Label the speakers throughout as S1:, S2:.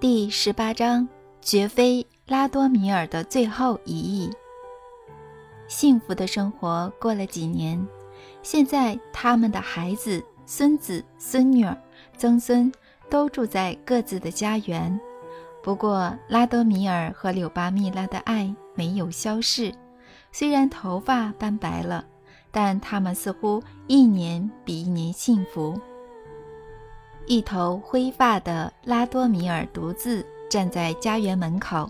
S1: 第十八章：绝非拉多米尔的最后一役。幸福的生活过了几年，现在他们的孩子、孙子、孙女儿、曾孙都住在各自的家园。不过，拉多米尔和柳巴蜜拉的爱没有消逝，虽然头发斑白了，但他们似乎一年比一年幸福。一头灰发的拉多米尔独自站在家园门口，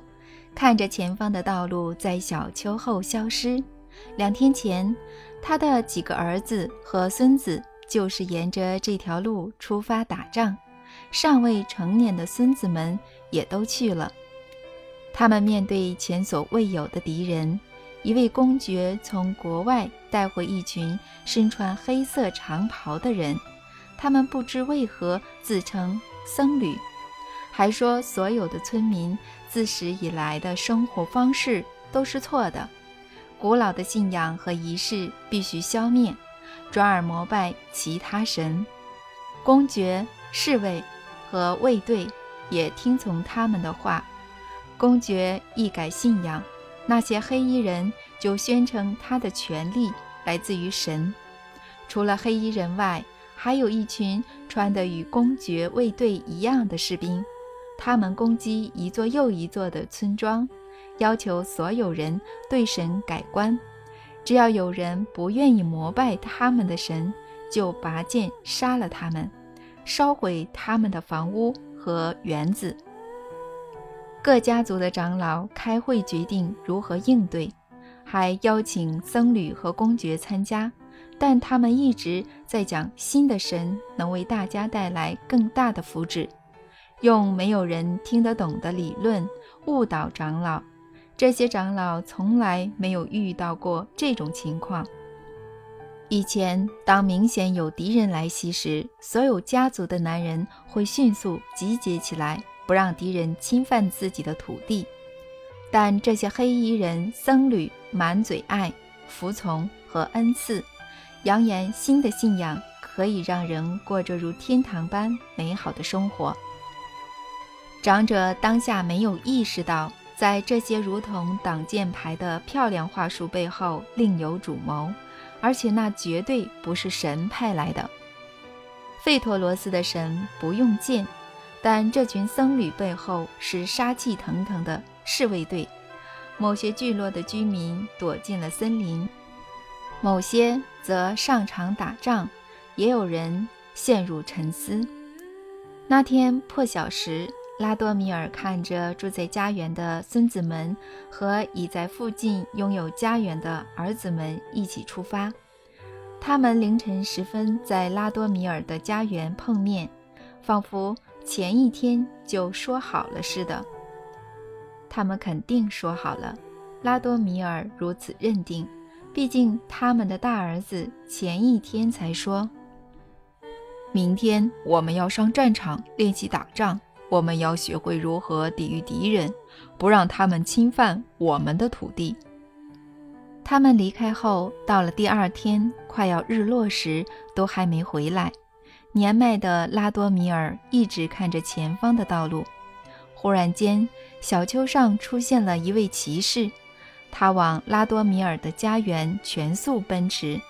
S1: 看着前方的道路在小秋后消失。两天前，他的几个儿子和孙子就是沿着这条路出发打仗，尚未成年的孙子们也都去了。他们面对前所未有的敌人，一位公爵从国外带回一群身穿黑色长袍的人。他们不知为何自称僧侣，还说所有的村民自始以来的生活方式都是错的，古老的信仰和仪式必须消灭，转而膜拜其他神。公爵、侍卫和卫队也听从他们的话。公爵一改信仰，那些黑衣人就宣称他的权力来自于神。除了黑衣人外，还有一群穿的与公爵卫队一样的士兵，他们攻击一座又一座的村庄，要求所有人对神改观。只要有人不愿意膜拜他们的神，就拔剑杀了他们，烧毁他们的房屋和园子。各家族的长老开会决定如何应对，还邀请僧侣和公爵参加。但他们一直在讲新的神能为大家带来更大的福祉，用没有人听得懂的理论误导长老。这些长老从来没有遇到过这种情况。以前，当明显有敌人来袭时，所有家族的男人会迅速集结起来，不让敌人侵犯自己的土地。但这些黑衣人僧侣满嘴爱、服从和恩赐。扬言新的信仰可以让人过着如天堂般美好的生活。长者当下没有意识到，在这些如同挡箭牌的漂亮话术背后另有主谋，而且那绝对不是神派来的。费托罗斯的神不用剑，但这群僧侣背后是杀气腾腾的侍卫队。某些聚落的居民躲进了森林。某些则上场打仗，也有人陷入沉思。那天破晓时，拉多米尔看着住在家园的孙子们和已在附近拥有家园的儿子们一起出发。他们凌晨时分在拉多米尔的家园碰面，仿佛前一天就说好了似的。他们肯定说好了，拉多米尔如此认定。毕竟，他们的大儿子前一天才说：“明天我们要上战场练习打仗，我们要学会如何抵御敌人，不让他们侵犯我们的土地。”他们离开后，到了第二天快要日落时，都还没回来。年迈的拉多米尔一直看着前方的道路。忽然间，小丘上出现了一位骑士。他往拉多米尔的家园全速奔驰，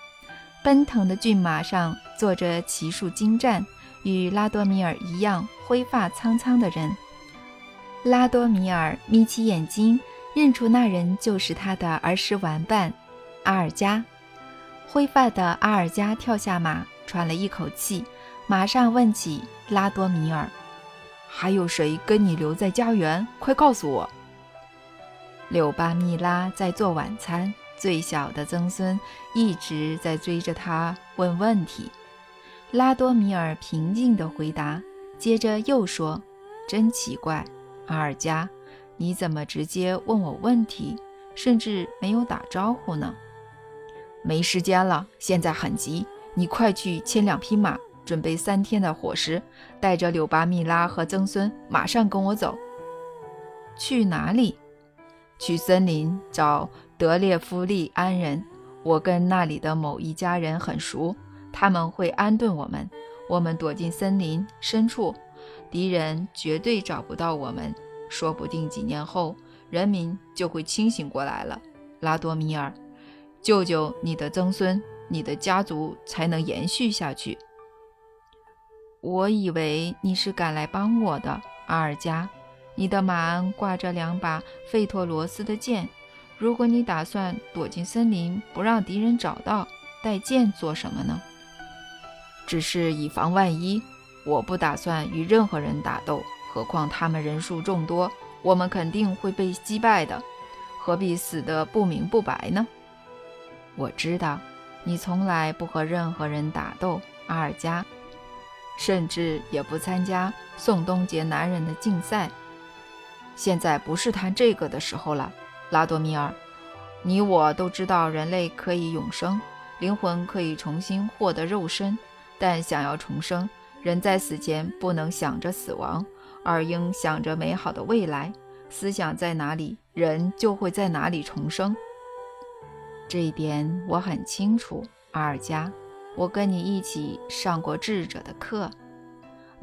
S1: 奔腾的骏马上坐着骑术精湛、与拉多米尔一样灰发苍苍的人。拉多米尔眯起眼睛，认出那人就是他的儿时玩伴阿尔加。灰发的阿尔加跳下马，喘了一口气，马上问起拉多米尔：“
S2: 还有谁跟你留在家园？快告诉我。”
S1: 柳巴蜜拉在做晚餐，最小的曾孙一直在追着他问问题。拉多米尔平静地回答，接着又说：“真奇怪，阿尔加，你怎么直接问我问题，甚至没有打招呼呢？”
S2: 没时间了，现在很急，你快去牵两匹马，准备三天的伙食，带着柳巴蜜拉和曾孙，马上跟我走。
S1: 去哪里？
S2: 去森林找德列夫利安人，我跟那里的某一家人很熟，他们会安顿我们。我们躲进森林深处，敌人绝对找不到我们。说不定几年后，人民就会清醒过来了。拉多米尔，救救你的曾孙，你的家族才能延续下去。
S1: 我以为你是赶来帮我的，阿尔加。你的马鞍挂着两把费托罗斯的剑。如果你打算躲进森林，不让敌人找到，带剑做什么呢？
S2: 只是以防万一。我不打算与任何人打斗，何况他们人数众多，我们肯定会被击败的。何必死得不明不白呢？
S1: 我知道，你从来不和任何人打斗，阿尔加。甚至也不参加宋东杰男人的竞赛。
S2: 现在不是谈这个的时候了，拉多米尔。你我都知道，人类可以永生，灵魂可以重新获得肉身。但想要重生，人在死前不能想着死亡，而应想着美好的未来。思想在哪里，人就会在哪里重生。
S1: 这一点我很清楚，阿尔加。我跟你一起上过智者的课，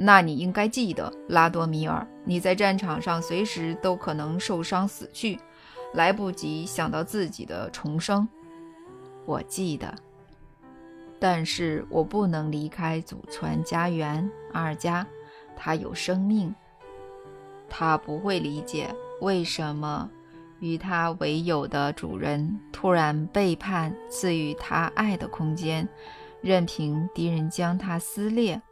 S2: 那你应该记得，拉多米尔，你在战场上随时都可能受伤死去，来不及想到自己的重生。
S1: 我记得，但是我不能离开祖传家园，阿尔加，他有生命，他不会理解为什么与他为友的主人突然背叛赐予他爱的空间。任凭敌人将它撕裂，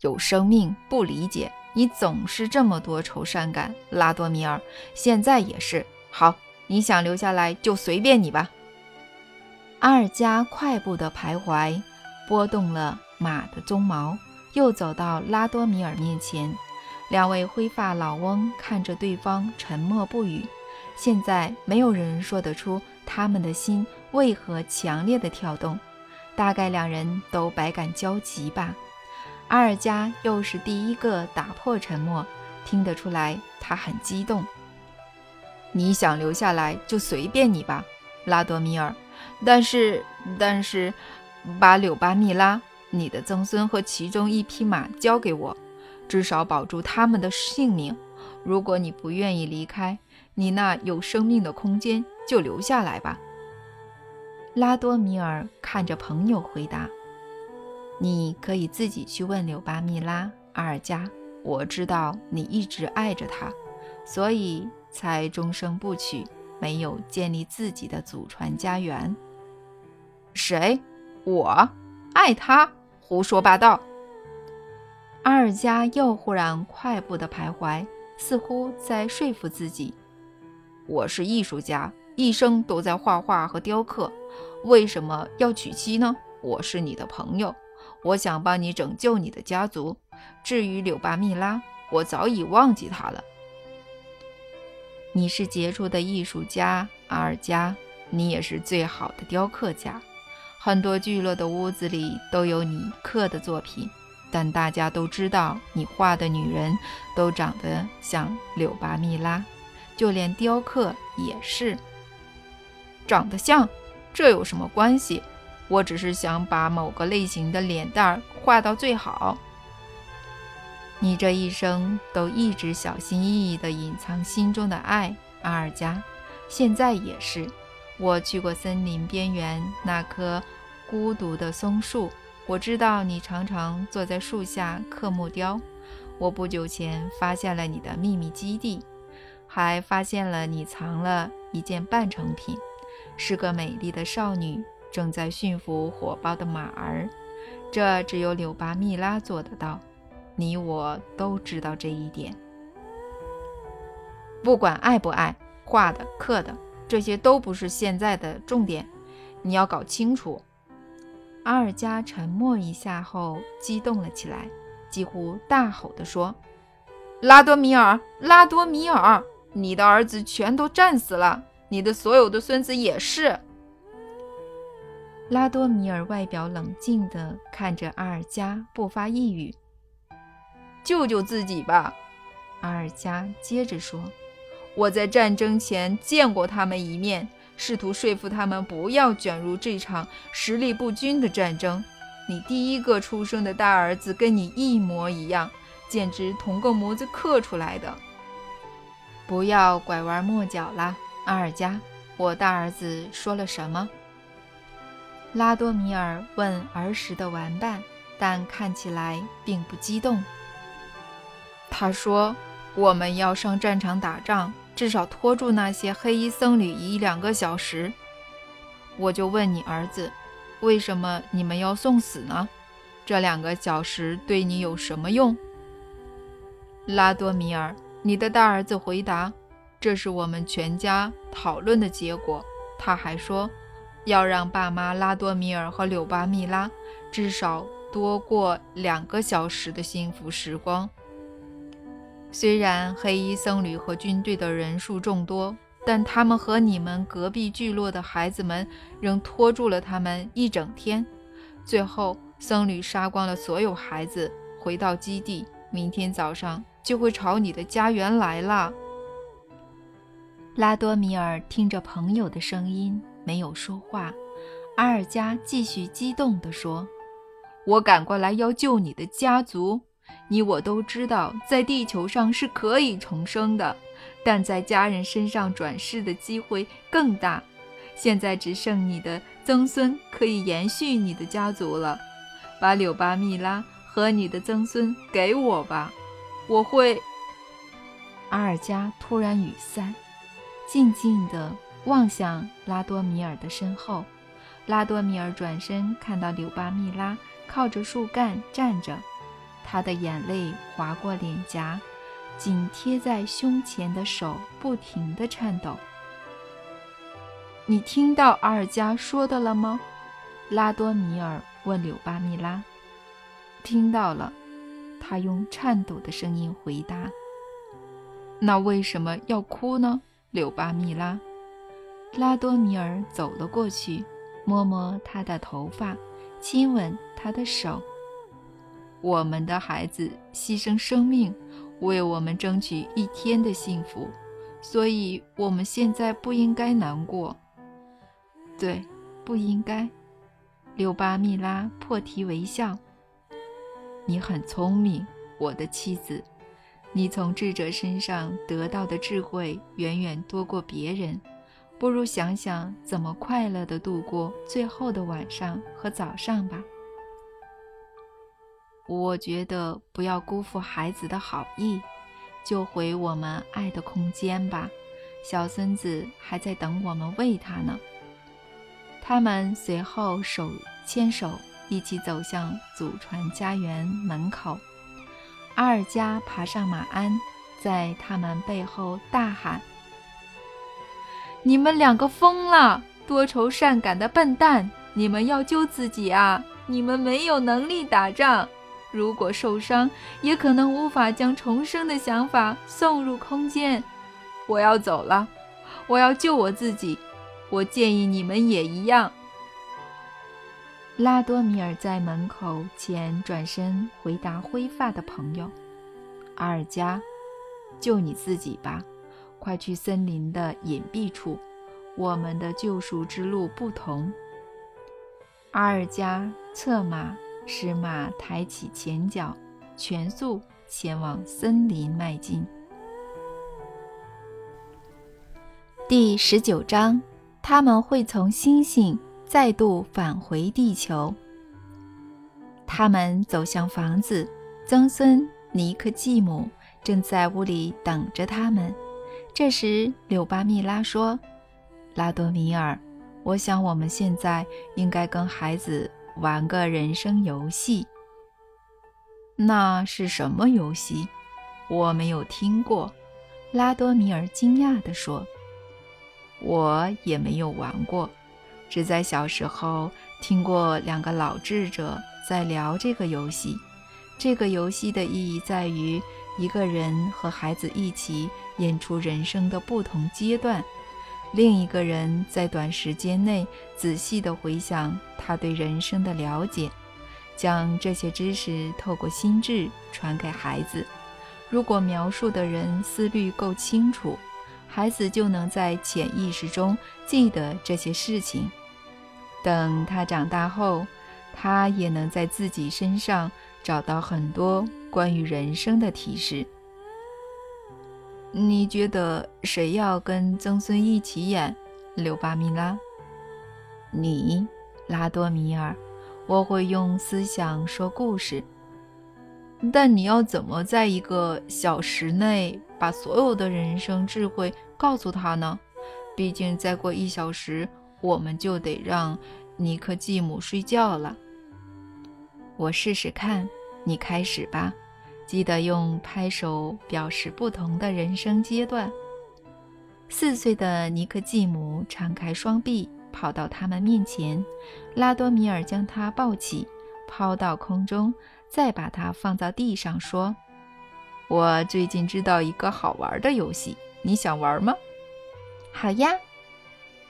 S2: 有生命不理解，你总是这么多愁善感，拉多米尔，现在也是。好，你想留下来就随便你吧。
S1: 阿尔加快步的徘徊，拨动了马的鬃毛，又走到拉多米尔面前。两位灰发老翁看着对方，沉默不语。现在没有人说得出他们的心为何强烈的跳动。大概两人都百感交集吧。阿尔加又是第一个打破沉默，听得出来他很激动。
S2: 你想留下来就随便你吧，拉多米尔。但是，但是，把柳巴密拉、你的曾孙和其中一匹马交给我，至少保住他们的性命。如果你不愿意离开，你那有生命的空间就留下来吧。
S1: 拉多米尔看着朋友回答：“你可以自己去问柳巴密拉，阿尔加。我知道你一直爱着他，所以才终生不娶，没有建立自己的祖传家园。”
S2: 谁？我爱他？胡说八道！
S1: 阿尔加又忽然快步的徘徊，似乎在说服自己：“
S2: 我是艺术家，一生都在画画和雕刻。”为什么要娶妻呢？我是你的朋友，我想帮你拯救你的家族。至于柳巴密拉，我早已忘记她了。
S1: 你是杰出的艺术家，阿尔加，你也是最好的雕刻家。很多聚落的屋子里都有你刻的作品，但大家都知道你画的女人都长得像柳巴密拉，就连雕刻也是
S2: 长得像。这有什么关系？我只是想把某个类型的脸蛋画到最好。
S1: 你这一生都一直小心翼翼地隐藏心中的爱，阿尔加，现在也是。我去过森林边缘那棵孤独的松树，我知道你常常坐在树下刻木雕。我不久前发现了你的秘密基地，还发现了你藏了一件半成品。是个美丽的少女，正在驯服火爆的马儿。这只有柳巴密拉做得到。你我都知道这一点。
S2: 不管爱不爱，画的、刻的，这些都不是现在的重点。你要搞清楚。
S1: 阿尔加沉默一下后，激动了起来，几乎大吼地说：“
S2: 拉多米尔，拉多米尔，你的儿子全都战死了！”你的所有的孙子也是。
S1: 拉多米尔外表冷静地看着阿尔加，不发一语。
S2: 救救自己吧，
S1: 阿尔加接着说：“
S2: 我在战争前见过他们一面，试图说服他们不要卷入这场实力不均的战争。你第一个出生的大儿子跟你一模一样，简直同个模子刻出来的。
S1: 不要拐弯抹角啦，阿尔加，我大儿子说了什么？拉多米尔问儿时的玩伴，但看起来并不激动。
S2: 他说：“我们要上战场打仗，至少拖住那些黑衣僧侣一两个小时。”我就问你儿子，为什么你们要送死呢？这两个小时对你有什么用？拉多米尔，你的大儿子回答：“这是我们全家讨论的结果。”他还说。要让爸妈拉多米尔和柳巴密拉至少多过两个小时的幸福时光。虽然黑衣僧侣和军队的人数众多，但他们和你们隔壁聚落的孩子们仍拖住了他们一整天。最后，僧侣杀光了所有孩子，回到基地，明天早上就会朝你的家园来了。
S1: 拉多米尔听着朋友的声音。没有说话，阿尔加继续激动地说：“
S2: 我赶过来要救你的家族。你我都知道，在地球上是可以重生的，但在家人身上转世的机会更大。现在只剩你的曾孙可以延续你的家族了。把柳巴密拉和你的曾孙给我吧，我会。”
S1: 阿尔加突然语塞，静静的。望向拉多米尔的身后，拉多米尔转身看到柳巴密拉靠着树干站着，他的眼泪划过脸颊，紧贴在胸前的手不停地颤抖。你听到阿尔加说的了吗？拉多米尔问柳巴密拉。
S2: 听到了，
S1: 他用颤抖的声音回答。
S2: 那为什么要哭呢，柳巴密拉？
S1: 拉多米尔走了过去，摸摸他的头发，亲吻他的手。
S2: 我们的孩子牺牲生命，为我们争取一天的幸福，所以我们现在不应该难过。
S1: 对，不应该。六巴密拉破涕为笑。
S2: 你很聪明，我的妻子。你从智者身上得到的智慧远远多过别人。不如想想怎么快乐地度过最后的晚上和早上吧。
S1: 我觉得不要辜负孩子的好意，就回我们爱的空间吧。小孙子还在等我们喂他呢。他们随后手牵手一起走向祖传家园门口。阿尔加爬上马鞍，在他们背后大喊。
S2: 你们两个疯了，多愁善感的笨蛋！你们要救自己啊！你们没有能力打仗，如果受伤，也可能无法将重生的想法送入空间。我要走了，我要救我自己。我建议你们也一样。
S1: 拉多米尔在门口前转身回答灰发的朋友：“阿尔加，救你自己吧。”快去森林的隐蔽处，我们的救赎之路不同。阿尔加策马，使马抬起前脚，全速前往森林迈进。第十九章，他们会从星星再度返回地球。他们走向房子，曾孙尼克继母正在屋里等着他们。这时，柳巴密拉说：“拉多米尔，我想我们现在应该跟孩子玩个人生游戏。
S2: 那是什么游戏？我没有听过。”
S1: 拉多米尔惊讶地说：“
S2: 我也没有玩过，只在小时候听过两个老智者在聊这个游戏。这个游戏的意义在于。”一个人和孩子一起演出人生的不同阶段，另一个人在短时间内仔细地回想他对人生的了解，将这些知识透过心智传给孩子。如果描述的人思虑够清楚，孩子就能在潜意识中记得这些事情。等他长大后，他也能在自己身上找到很多。关于人生的提示。你觉得谁要跟曾孙一起演柳巴米拉？你，拉多米尔。我会用思想说故事。但你要怎么在一个小时内把所有的人生智慧告诉他呢？毕竟再过一小时，我们就得让尼克继母睡觉了。我试试看，你开始吧。记得用拍手表示不同的人生阶段。四岁的尼克继母敞开双臂，跑到他们面前。拉多米尔将他抱起，抛到空中，再把它放到地上，说：“我最近知道一个好玩的游戏，你想玩吗？”“
S1: 好呀。”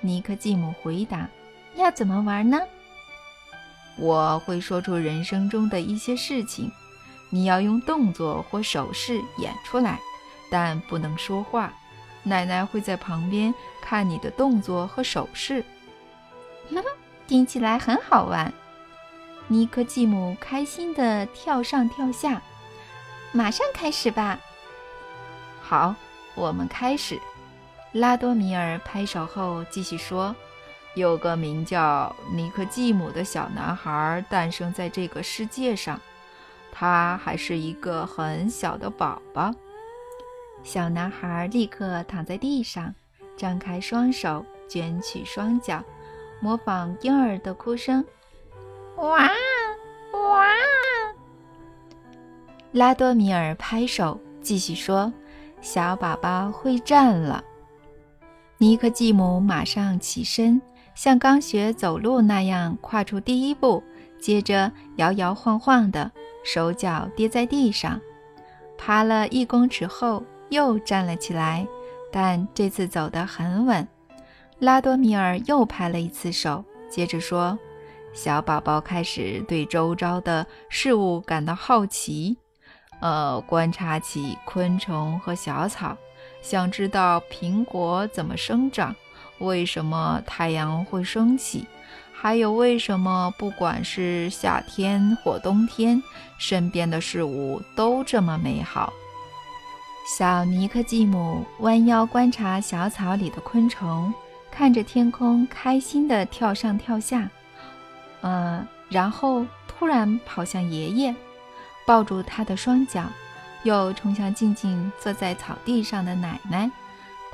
S1: 尼克继母回答。“要怎么玩呢？”“
S2: 我会说出人生中的一些事情。”你要用动作或手势演出来，但不能说话。奶奶会在旁边看你的动作和手势。
S1: 听起来很好玩。尼克继母开心地跳上跳下。马上开始吧。
S2: 好，我们开始。拉多米尔拍手后继续说：“有个名叫尼克继母的小男孩诞生在这个世界上。”他还是一个很小的宝宝。
S1: 小男孩立刻躺在地上，张开双手，卷起双脚，模仿婴儿的哭声：“哇哇！”拉多米尔拍手，继续说：“小宝宝会站了。”尼克继母马上起身，像刚学走路那样跨出第一步，接着摇摇晃晃的。手脚跌在地上，爬了一公尺后又站了起来，但这次走得很稳。拉多米尔又拍了一次手，接着说：“小宝宝开始对周遭的事物感到好奇，呃，观察起昆虫和小草，想知道苹果怎么生长，为什么太阳会升起。”还有，为什么不管是夏天或冬天，身边的事物都这么美好？小尼克继母弯腰观察小草里的昆虫，看着天空，开心地跳上跳下。呃，然后突然跑向爷爷，抱住他的双脚，又冲向静静坐在草地上的奶奶。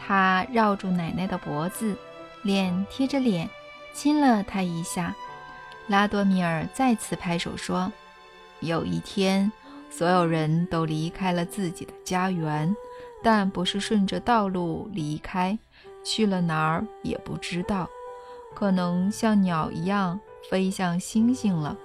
S1: 他绕住奶奶的脖子，脸贴着脸。亲了她一下，拉多米尔再次拍手说：“有一天，所有人都离开了自己的家园，但不是顺着道路离开，去了哪儿也不知道，可能像鸟一样飞向星星了。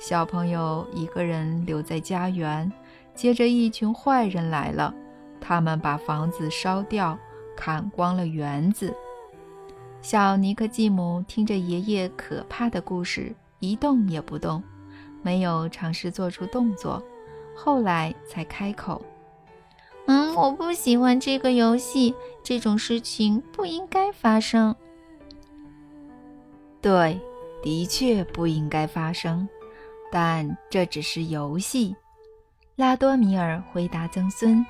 S1: 小朋友一个人留在家园，接着一群坏人来了，他们把房子烧掉，砍光了园子。”小尼克继母听着爷爷可怕的故事，一动也不动，没有尝试做出动作。后来才开口：“嗯，我不喜欢这个游戏，这种事情不应该发生。”对，的确不应该发生，但这只是游戏。拉多米尔回答曾孙：“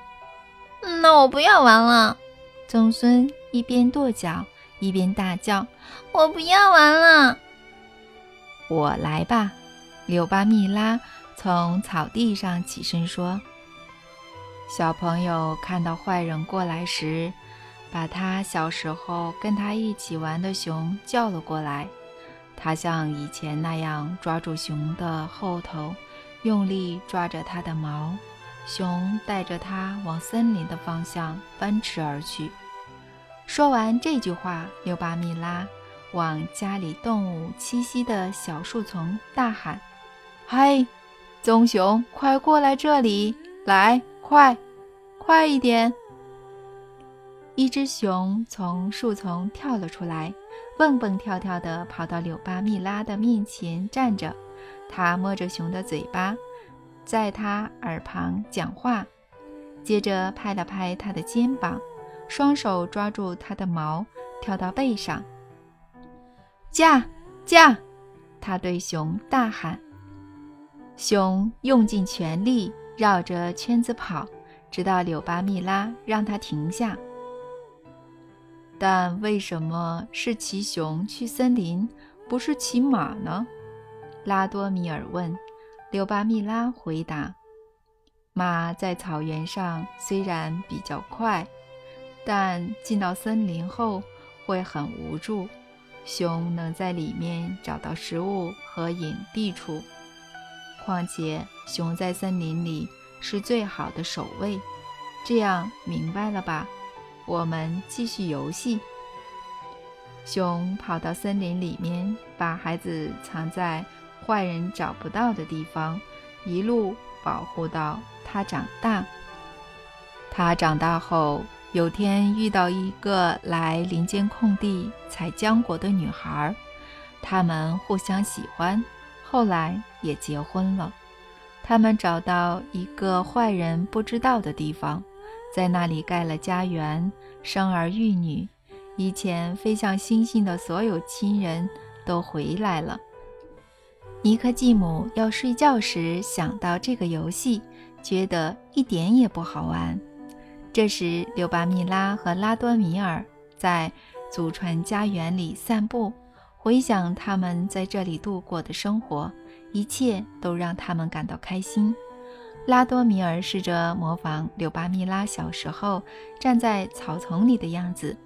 S1: 那我不要玩了。”曾孙一边跺脚。一边大叫：“我不要玩了！”我来吧，柳巴蜜拉从草地上起身说：“小朋友看到坏人过来时，把他小时候跟他一起玩的熊叫了过来。他像以前那样抓住熊的后头，用力抓着它的毛。熊带着他往森林的方向奔驰而去。”说完这句话，又把米拉往家里动物栖息的小树丛大喊：“嗨，棕熊，快过来这里！来，快，快一点！”一只熊从树丛跳了出来，蹦蹦跳跳地跑到柳巴蜜拉的面前站着。它摸着熊的嘴巴，在它耳旁讲话，接着拍了拍它的肩膀。双手抓住它的毛，跳到背上。驾驾！他对熊大喊。熊用尽全力绕着圈子跑，直到柳巴密拉让它停下。但为什么是骑熊去森林，不是骑马呢？拉多米尔问。柳巴密拉回答：“马在草原上虽然比较快，但进到森林后会很无助。熊能在里面找到食物和隐蔽处，况且熊在森林里是最好的守卫。这样明白了吧？我们继续游戏。”熊跑到森林里面，把孩子藏在。坏人找不到的地方，一路保护到他长大。他长大后，有天遇到一个来林间空地采浆果的女孩，他们互相喜欢，后来也结婚了。他们找到一个坏人不知道的地方，在那里盖了家园，生儿育女。以前飞向星星的所有亲人都回来了。尼克继母要睡觉时想到这个游戏，觉得一点也不好玩。这时，柳巴密拉和拉多米尔在祖传家园里散步，回想他们在这里度过的生活，一切都让他们感到开心。拉多米尔试着模仿柳巴密拉小时候站在草丛里的样子，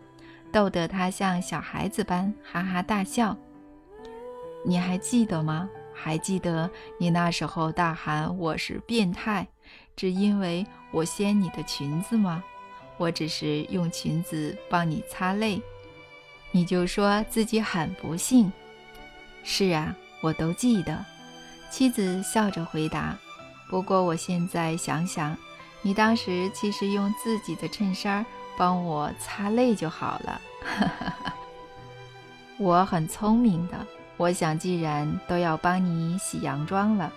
S1: 逗得他像小孩子般哈哈大笑。你还记得吗？还记得你那时候大喊我是变态，只因为我掀你的裙子吗？我只是用裙子帮你擦泪，你就说自己很不幸。是啊，我都记得。妻子笑着回答。不过我现在想想，你当时其实用自己的衬衫帮我擦泪就好了。我很聪明的。我想，既然都要帮你洗洋装了，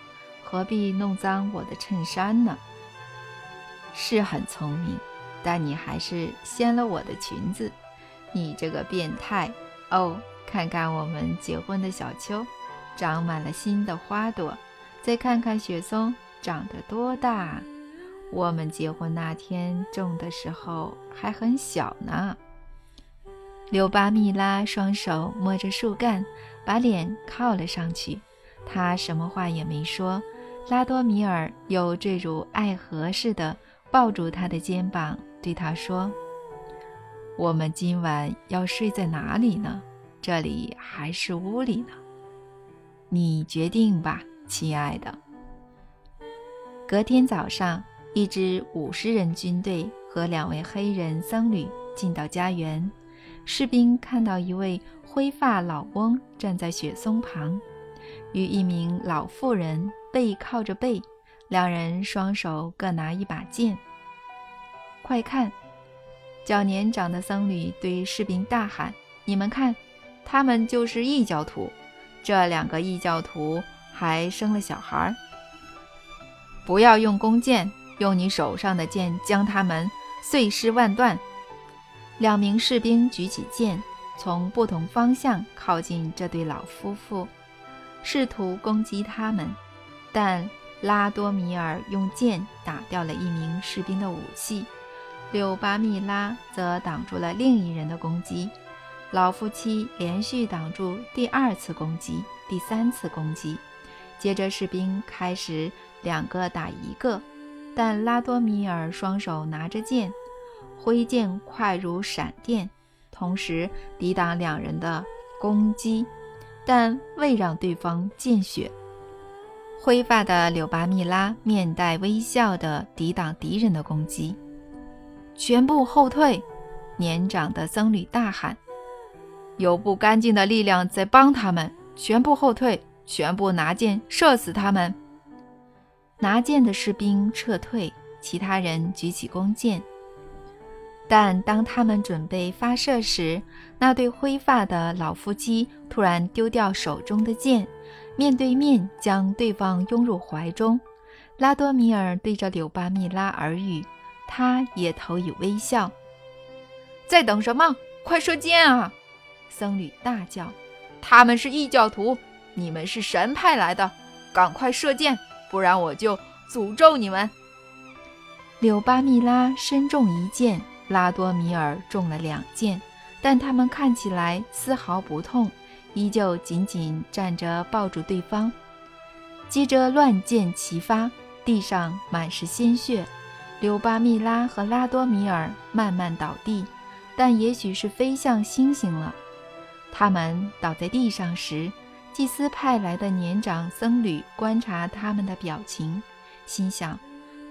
S1: 何必弄脏我的衬衫呢？是很聪明，但你还是掀了我的裙子，你这个变态！哦，看看我们结婚的小丘，长满了新的花朵；再看看雪松，长得多大！我们结婚那天种的时候还很小呢。柳巴密拉双手摸着树干。把脸靠了上去，他什么话也没说。拉多米尔又坠入爱河似的抱住他的肩膀，对他说：“我们今晚要睡在哪里呢？这里还是屋里呢？你决定吧，亲爱的。”隔天早上，一支五十人军队和两位黑人僧侣进到家园，士兵看到一位。灰发老翁站在雪松旁，与一名老妇人背靠着背，两人双手各拿一把剑。快看！较年长的僧侣对士兵大喊：“你们看，他们就是异教徒。这两个异教徒还生了小孩。不要用弓箭，用你手上的剑将他们碎尸万段。”两名士兵举起剑。从不同方向靠近这对老夫妇，试图攻击他们，但拉多米尔用剑打掉了一名士兵的武器，柳巴密拉则挡住了另一人的攻击。老夫妻连续挡住第二次攻击、第三次攻击，接着士兵开始两个打一个，但拉多米尔双手拿着剑，挥剑快如闪电。同时抵挡两人的攻击，但未让对方见血。灰发的柳巴密拉面带微笑地抵挡敌人的攻击。全部后退！年长的僧侣大喊：“有不干净的力量在帮他们！全部后退！全部拿剑射死他们！”拿剑的士兵撤退，其他人举起弓箭。但当他们准备发射时，那对灰发的老夫妻突然丢掉手中的剑，面对面将对方拥入怀中。拉多米尔对着柳巴密拉耳语，他也投以微笑。在等什么？快射箭啊！僧侣大叫：“他们是异教徒，你们是神派来的，赶快射箭，不然我就诅咒你们！”柳巴密拉身中一箭，拉多米尔中了两箭，但他们看起来丝毫不痛，依旧紧紧站着抱住对方。接着乱箭齐发，地上满是鲜血。柳巴密拉和拉多米尔慢慢倒地，但也许是飞向星星了。他们倒在地上时，祭司派来的年长僧侣观察他们的表情，心想：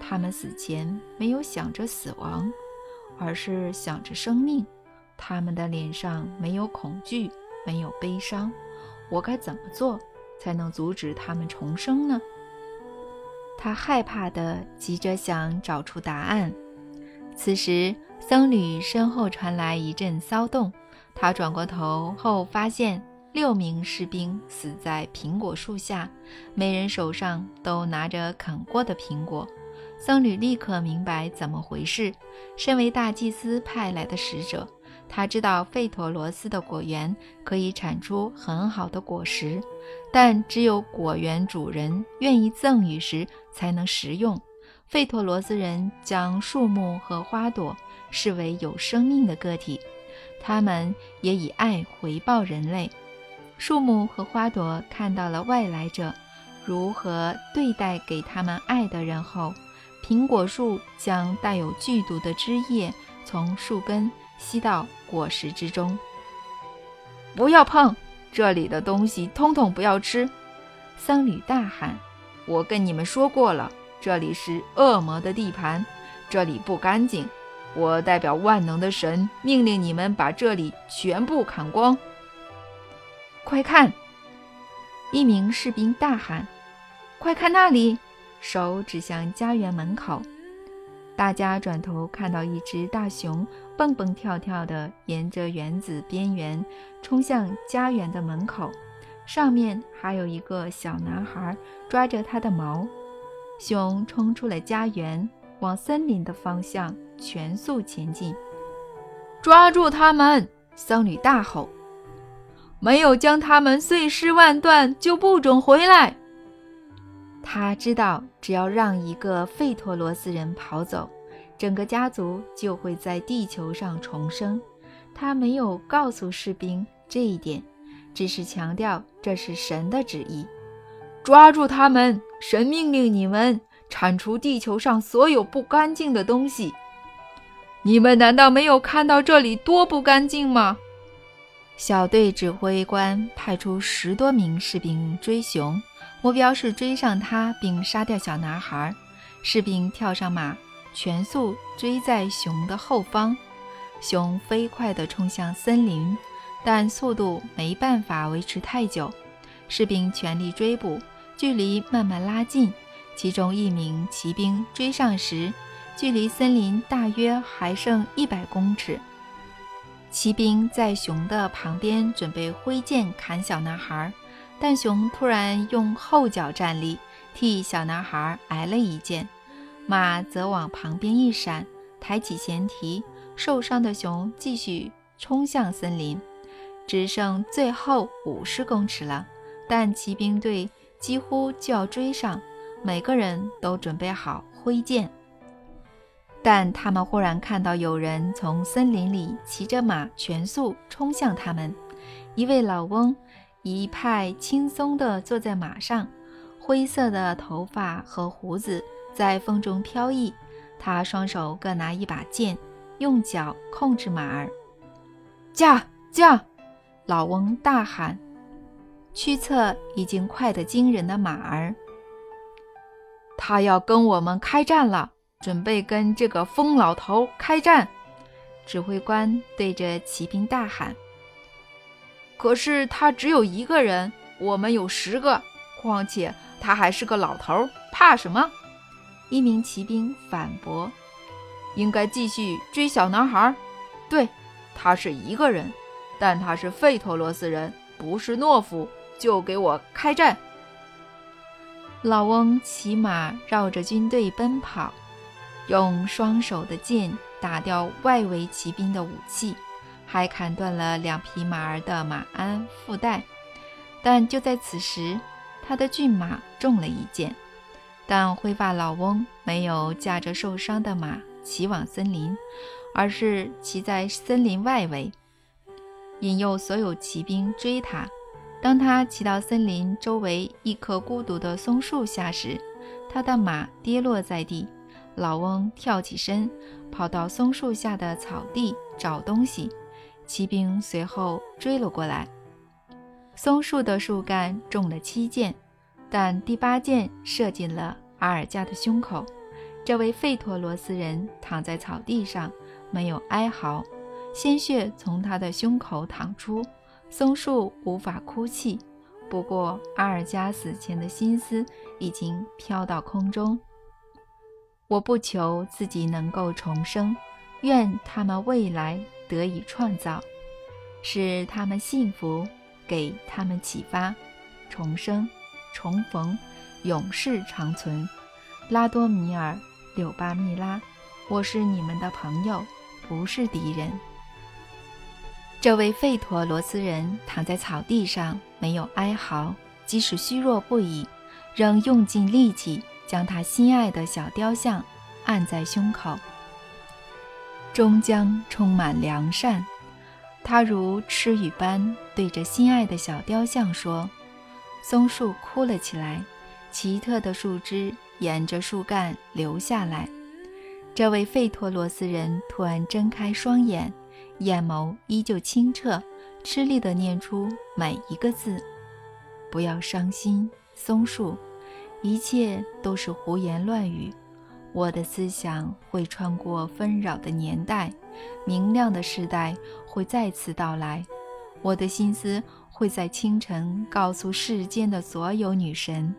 S1: 他们死前没有想着死亡，而是想着生命。他们的脸上没有恐惧，没有悲伤。我该怎么做才能阻止他们重生呢？他害怕的急着想找出答案。此时，僧侣身后传来一阵骚动。他转过头后，发现六名士兵死在苹果树下，每人手上都拿着啃过的苹果。僧侣立刻明白怎么回事。身为大祭司派来的使者。他知道费陀罗斯的果园可以产出很好的果实，但只有果园主人愿意赠予时才能食用。费陀罗斯人将树木和花朵视为有生命的个体，他们也以爱回报人类。树木和花朵看到了外来者如何对待给他们爱的人后，苹果树将带有剧毒的汁液从树根。吸到果实之中，不要碰这里的东西，通通不要吃！僧侣大喊：“我跟你们说过了，这里是恶魔的地盘，这里不干净。我代表万能的神，命令你们把这里全部砍光！快看！”一名士兵大喊：“快看那里！”手指向家园门口。大家转头看到一只大熊蹦蹦跳跳地沿着园子边缘冲向家园的门口，上面还有一个小男孩抓着它的毛。熊冲出了家园，往森林的方向全速前进。抓住他们！僧侣大吼：“没有将他们碎尸万段，就不准回来。”他知道，只要让一个费托罗斯人跑走，整个家族就会在地球上重生。他没有告诉士兵这一点，只是强调这是神的旨意。抓住他们！神命令你们铲除地球上所有不干净的东西。你们难道没有看到这里多不干净吗？小队指挥官派出十多名士兵追熊。目标是追上他并杀掉小男孩。士兵跳上马，全速追在熊的后方。熊飞快地冲向森林，但速度没办法维持太久。士兵全力追捕，距离慢慢拉近。其中一名骑兵追上时，距离森林大约还剩一百公尺。骑兵在熊的旁边准备挥剑砍小男孩。但熊突然用后脚站立，替小男孩挨了一剑，马则往旁边一闪，抬起前蹄。受伤的熊继续冲向森林，只剩最后五十公尺了。但骑兵队几乎就要追上，每个人都准备好挥剑。但他们忽然看到有人从森林里骑着马全速冲向他们，一位老翁。一派轻松地坐在马上，灰色的头发和胡子在风中飘逸。他双手各拿一把剑，用脚控制马儿。驾驾！老翁大喊。驱策已经快得惊人的马儿，他要跟我们开战了，准备跟这个疯老头开战。指挥官对着骑兵大喊。可是他只有一个人，我们有十个。况且他还是个老头，怕什么？一名骑兵反驳：“应该继续追小男孩。对，他是一个人，但他是费托罗斯人，不是懦夫。就给我开战！”老翁骑马绕着军队奔跑，用双手的剑打掉外围骑兵的武器。还砍断了两匹马儿的马鞍腹带，但就在此时，他的骏马中了一箭。但灰发老翁没有驾着受伤的马骑往森林，而是骑在森林外围，引诱所有骑兵追他。当他骑到森林周围一棵孤独的松树下时，他的马跌落在地。老翁跳起身，跑到松树下的草地找东西。骑兵随后追了过来。松树的树干中了七箭，但第八箭射进了阿尔加的胸口。这位费托罗斯人躺在草地上，没有哀嚎，鲜血从他的胸口淌出。松树无法哭泣，不过阿尔加死前的心思已经飘到空中。我不求自己能够重生，愿他们未来得以创造，使他们幸福，给他们启发，重生，重逢，永世长存。拉多米尔·柳巴密拉，我是你们的朋友，不是敌人。这位费陀罗斯人躺在草地上，没有哀嚎，即使虚弱不已，仍用尽力气将他心爱的小雕像按在胸口。终将充满良善，他如痴语般对着心爱的小雕像说：“松树哭了起来，奇特的树枝沿着树干流下来。”这位费陀罗斯人突然睁开双眼。眼眸依旧清澈，吃力地念出每一个字：“不要伤心，松树，一切都是胡言乱语。我的思想会穿过纷扰的年代，明亮的时代会再次到来。我的心思会在清晨告诉世间的所有女神，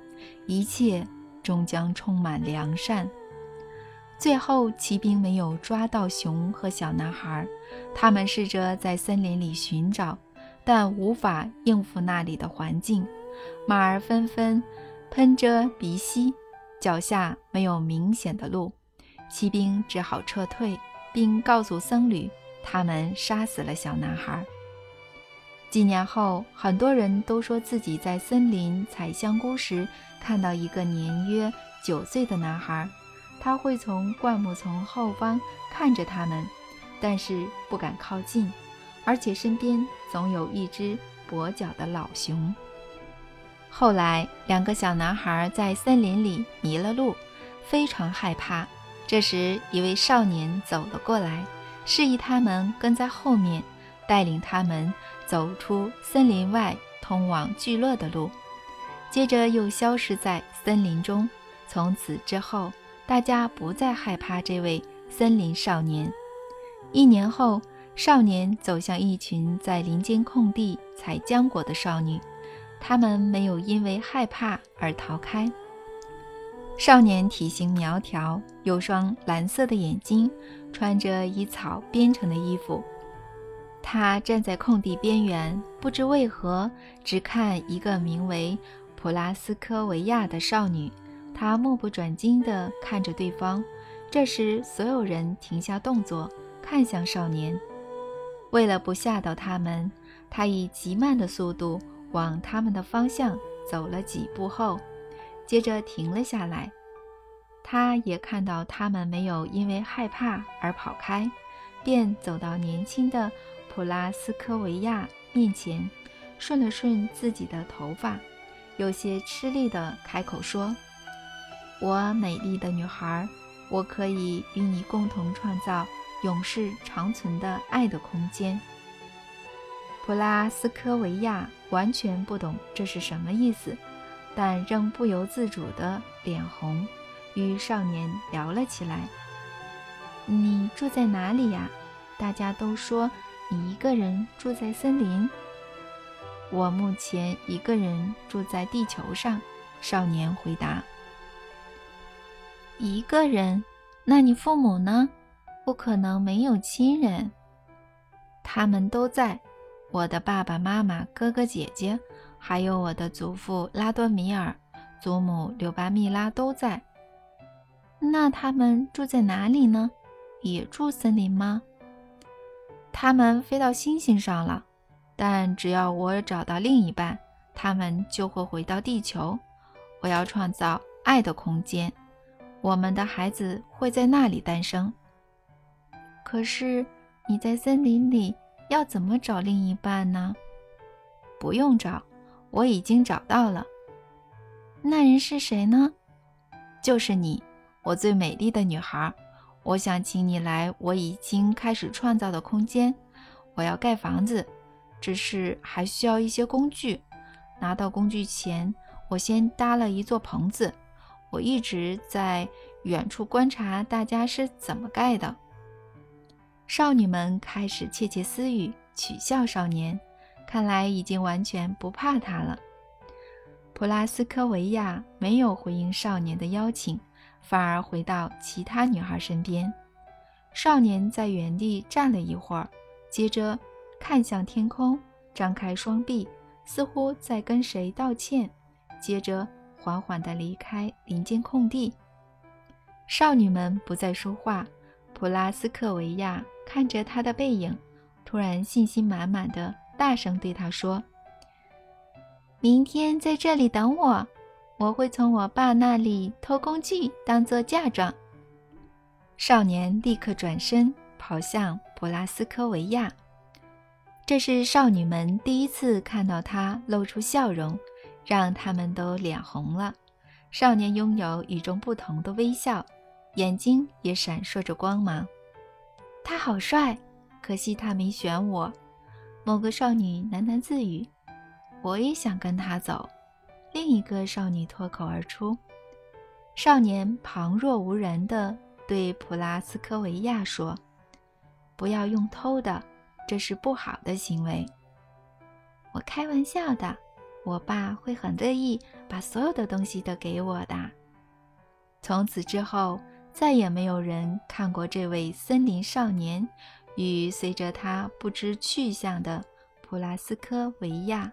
S1: 一切终将充满良善。”最后，骑兵没有抓到熊和小男孩。他们试着在森林里寻找，但无法应付那里的环境。马儿纷纷喷着鼻息，脚下没有明显的路。骑兵只好撤退，并告诉僧侣，他们杀死了小男孩。几年后，很多人都说自己在森林采香菇时看到一个年约九岁的男孩。他会从灌木丛后方看着他们，但是不敢靠近，而且身边总有一只跛脚的老熊。后来，两个小男孩在森林里迷了路，非常害怕。这时，一位少年走了过来，示意他们跟在后面，带领他们走出森林外通往聚落的路，接着又消失在森林中。从此之后。大家不再害怕这位森林少年。一年后，少年走向一群在林间空地采浆果的少女，他们没有因为害怕而逃开。少年体型苗条，有双蓝色的眼睛，穿着以草编成的衣服。他站在空地边缘，不知为何只看一个名为普拉斯科维亚的少女。他目不转睛地看着对方，这时所有人停下动作，看向少年。为了不吓到他们，他以极慢的速度往他们的方向走了几步后，接着停了下来。他也看到他们没有因为害怕而跑开，便走到年轻的普拉斯科维亚面前，顺了顺自己的头发，有些吃力地开口说。我美丽的女孩，我可以与你共同创造永世长存的爱的空间。普拉斯科维亚完全不懂这是什么意思，但仍不由自主的脸红，与少年聊了起来。你住在哪里呀？大家都说你一个人住在森林。我目前一个人住在地球上。少年回答。一个人？那你父母呢？不可能没有亲人。他们都在，我的爸爸妈妈、哥哥姐姐，还有我的祖父拉多米尔、祖母柳巴密拉都在。那他们住在哪里呢？也住森林吗？他们飞到星星上了，但只要我找到另一半，他们就会回到地球。我要创造爱的空间，我们的孩子会在那里诞生。可是你在森林里要怎么找另一半呢？不用找，我已经找到了。那人是谁呢？就是你，我最美丽的女孩。我想请你来我已经开始创造的空间。我要盖房子，只是还需要一些工具。拿到工具前，我先搭了一座棚子。我一直在远处观察大家是怎么盖的。少女们开始窃窃私语，取笑少年。看来已经完全不怕他了。普拉斯科维亚没有回应少年的邀请，反而回到其他女孩身边。少年在原地站了一会儿，接着看向天空，张开双臂，似乎在跟谁道歉。接着缓缓地离开林间空地。少女们不再说话。普拉斯科维亚看着他的背影，突然信心满满的。大声对他说：“明天在这里等我，我会从我爸那里偷工具当做嫁妆。”少年立刻转身跑向普拉斯科维亚。这是少女们第一次看到他露出笑容，让他们都脸红了。少年拥有与众不同的微笑，眼睛也闪烁着光芒。他好帅，可惜他没选我。某个少女喃喃自语：“我也想跟他走。”另一个少女脱口而出。少年旁若无人地对普拉斯科维亚说：“不要用偷的，这是不好的行为。”我开玩笑的，我爸会很乐意把所有的东西都给我的。从此之后，再也没有人看过这位森林少年。与随着他不知去向的普拉斯科维亚。